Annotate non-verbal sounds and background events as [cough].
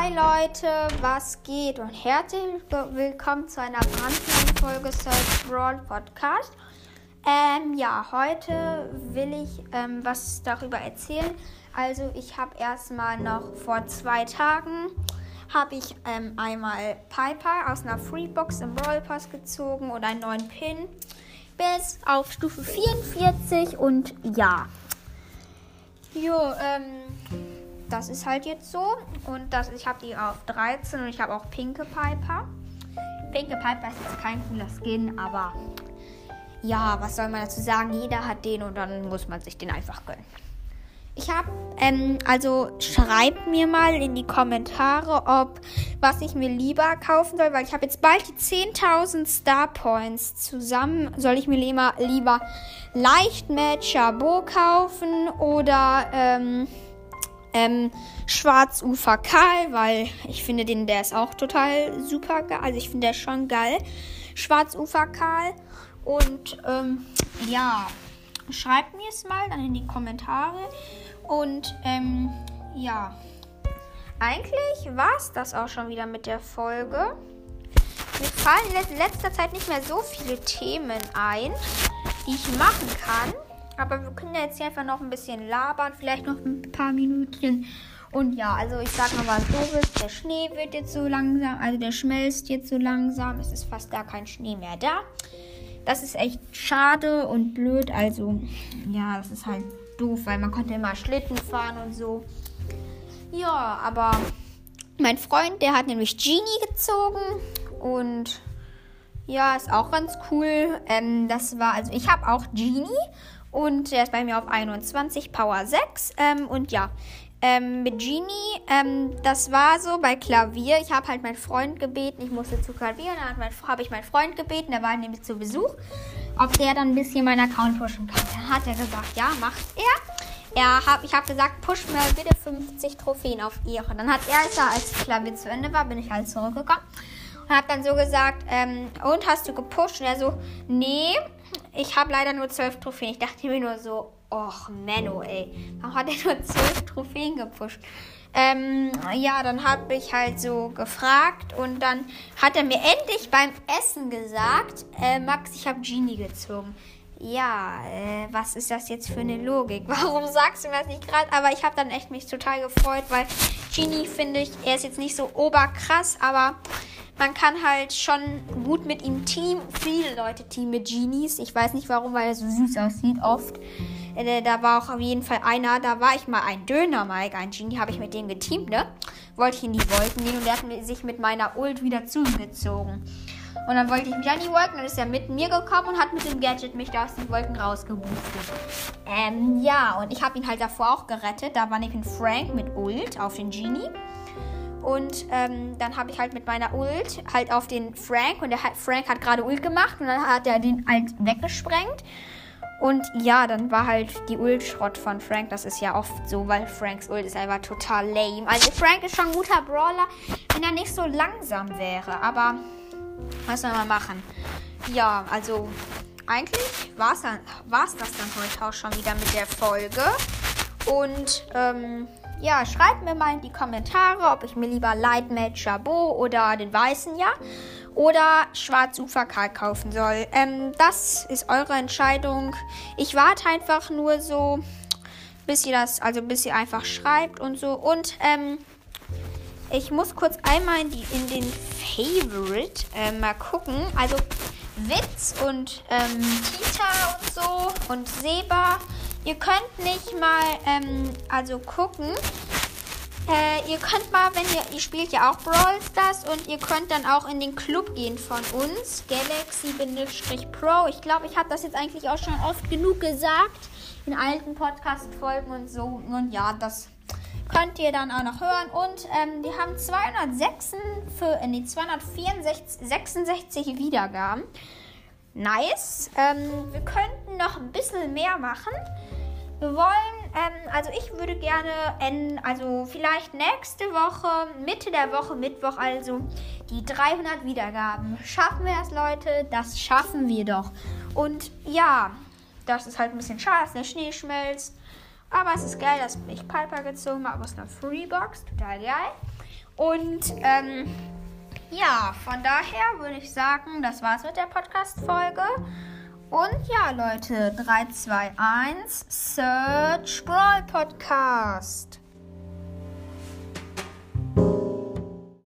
Hi Leute, was geht und herzlich willkommen zu einer brandneuen Folge Search Brawl Podcast. Ähm, ja, heute will ich ähm, was darüber erzählen. Also ich habe erstmal noch vor zwei Tagen habe ich ähm, einmal Piper aus einer Freebox im Brawl Pass gezogen und einen neuen Pin bis auf Stufe 44 und ja. Jo, ähm, das ist halt jetzt so. Und das, ich habe die auf 13 und ich habe auch Pinke Piper. Pinke Piper ist jetzt kein cooler Skin, aber ja, was soll man dazu sagen? Jeder hat den und dann muss man sich den einfach gönnen. Ich habe, ähm, also schreibt mir mal in die Kommentare, ob was ich mir lieber kaufen soll, weil ich habe jetzt bald die 10.000 Star Points zusammen. Soll ich mir lieber, lieber Leichtmatcher Bo kaufen oder ähm, ähm, Schwarzufer Karl, weil ich finde den, der ist auch total super geil. Also ich finde der schon geil. Schwarzufer Karl. Und ähm, ja, schreibt mir es mal dann in die Kommentare. Und ähm, ja, eigentlich war es das auch schon wieder mit der Folge. Mir fallen in letzter Zeit nicht mehr so viele Themen ein, die ich machen kann. Aber wir können ja jetzt hier einfach noch ein bisschen labern, vielleicht noch ein paar Minütchen. Und ja, also ich sag mal was doofes. Der Schnee wird jetzt so langsam, also der schmelzt jetzt so langsam. Es ist fast gar kein Schnee mehr da. Das ist echt schade und blöd. Also, ja, das ist halt doof, weil man konnte immer Schlitten fahren und so. Ja, aber mein Freund, der hat nämlich Genie gezogen und ja, ist auch ganz cool. Ähm, das war, also ich habe auch Genie und der ist bei mir auf 21, Power 6. Ähm, und ja, ähm, mit Genie, ähm, das war so bei Klavier. Ich habe halt meinen Freund gebeten, ich musste zu Klavier, dann habe ich meinen Freund gebeten, der war nämlich zu Besuch, ob der dann ein bisschen meinen Account pushen kann. Dann hat er gesagt, ja, macht er. er hab, ich habe gesagt, push mir bitte 50 Trophäen auf ihre. Dann hat er, als Klavier zu Ende war, bin ich halt zurückgekommen und habe dann so gesagt, ähm, und hast du gepusht? Und er so, nee, ich habe leider nur zwölf Trophäen. Ich dachte mir nur so, och, Menno, ey. Warum hat er [laughs] nur zwölf Trophäen gepusht? Ähm, ja, dann habe ich halt so gefragt und dann hat er mir endlich beim Essen gesagt, äh, Max, ich habe Genie gezogen. Ja, äh, was ist das jetzt für eine Logik? [laughs] Warum sagst du mir das nicht gerade? Aber ich habe dann echt mich total gefreut, weil Genie finde ich, er ist jetzt nicht so oberkrass, aber man kann halt schon gut mit ihm Team. Viele Leute Team mit Genies. Ich weiß nicht warum, weil er so süß aussieht oft. Äh, da war auch auf jeden Fall einer, da war ich mal ein Döner, Mike, ein Genie, habe ich mit dem geteamt, ne? Wollte ich in die Wolken gehen und der hat sich mit meiner Ult wieder zugezogen. Und dann wollte ich mich an die Wolken, dann ist er mit mir gekommen und hat mit dem Gadget mich da aus den Wolken rausgeboostet. Ähm, ja, und ich habe ihn halt davor auch gerettet. Da war nämlich ein Frank mit Ult auf den Genie. Und ähm, dann habe ich halt mit meiner Ult halt auf den Frank und der Frank hat gerade Ult gemacht und dann hat er den halt weggesprengt. Und ja, dann war halt die Ult-Schrott von Frank. Das ist ja oft so, weil Franks Ult ist einfach total lame. Also Frank ist schon ein guter Brawler, wenn er nicht so langsam wäre. Aber was soll man machen? Ja, also eigentlich war es das dann heute auch schon wieder mit der Folge. Und ähm, ja, schreibt mir mal in die Kommentare, ob ich mir lieber Lightmatch Chabot oder den weißen ja oder Schwarzufer Karl kaufen soll. Ähm, das ist eure Entscheidung. Ich warte einfach nur so, bis ihr das, also bis ihr einfach schreibt und so. Und ähm, ich muss kurz einmal in, die, in den Favorite äh, mal gucken. Also Witz und ähm, Tita und so und Seba Ihr könnt nicht mal, ähm, also gucken. Äh, ihr könnt mal, wenn ihr, ihr spielt ja auch Brawl Stars und ihr könnt dann auch in den Club gehen von uns, Galaxy-Pro. Ich glaube, ich habe das jetzt eigentlich auch schon oft genug gesagt in alten Podcast-Folgen und so. Und ja, das könnt ihr dann auch noch hören. Und ähm, die haben 206, für, äh, nee, 264 Wiedergaben. Nice. Ähm, wir könnten noch ein bisschen mehr machen. Wir wollen, ähm, also ich würde gerne, in, also vielleicht nächste Woche, Mitte der Woche, Mittwoch, also die 300 Wiedergaben. Schaffen wir das, Leute? Das schaffen wir doch. Und ja, das ist halt ein bisschen schade, dass der Schnee schmelzt. Aber es ist geil, dass ich Piper gezogen habe aus einer Freebox. Total geil. Und ähm, ja, von daher würde ich sagen, das war's mit der Podcast-Folge. Und ja, Leute, 3, 2, 1, Search Brawl Podcast.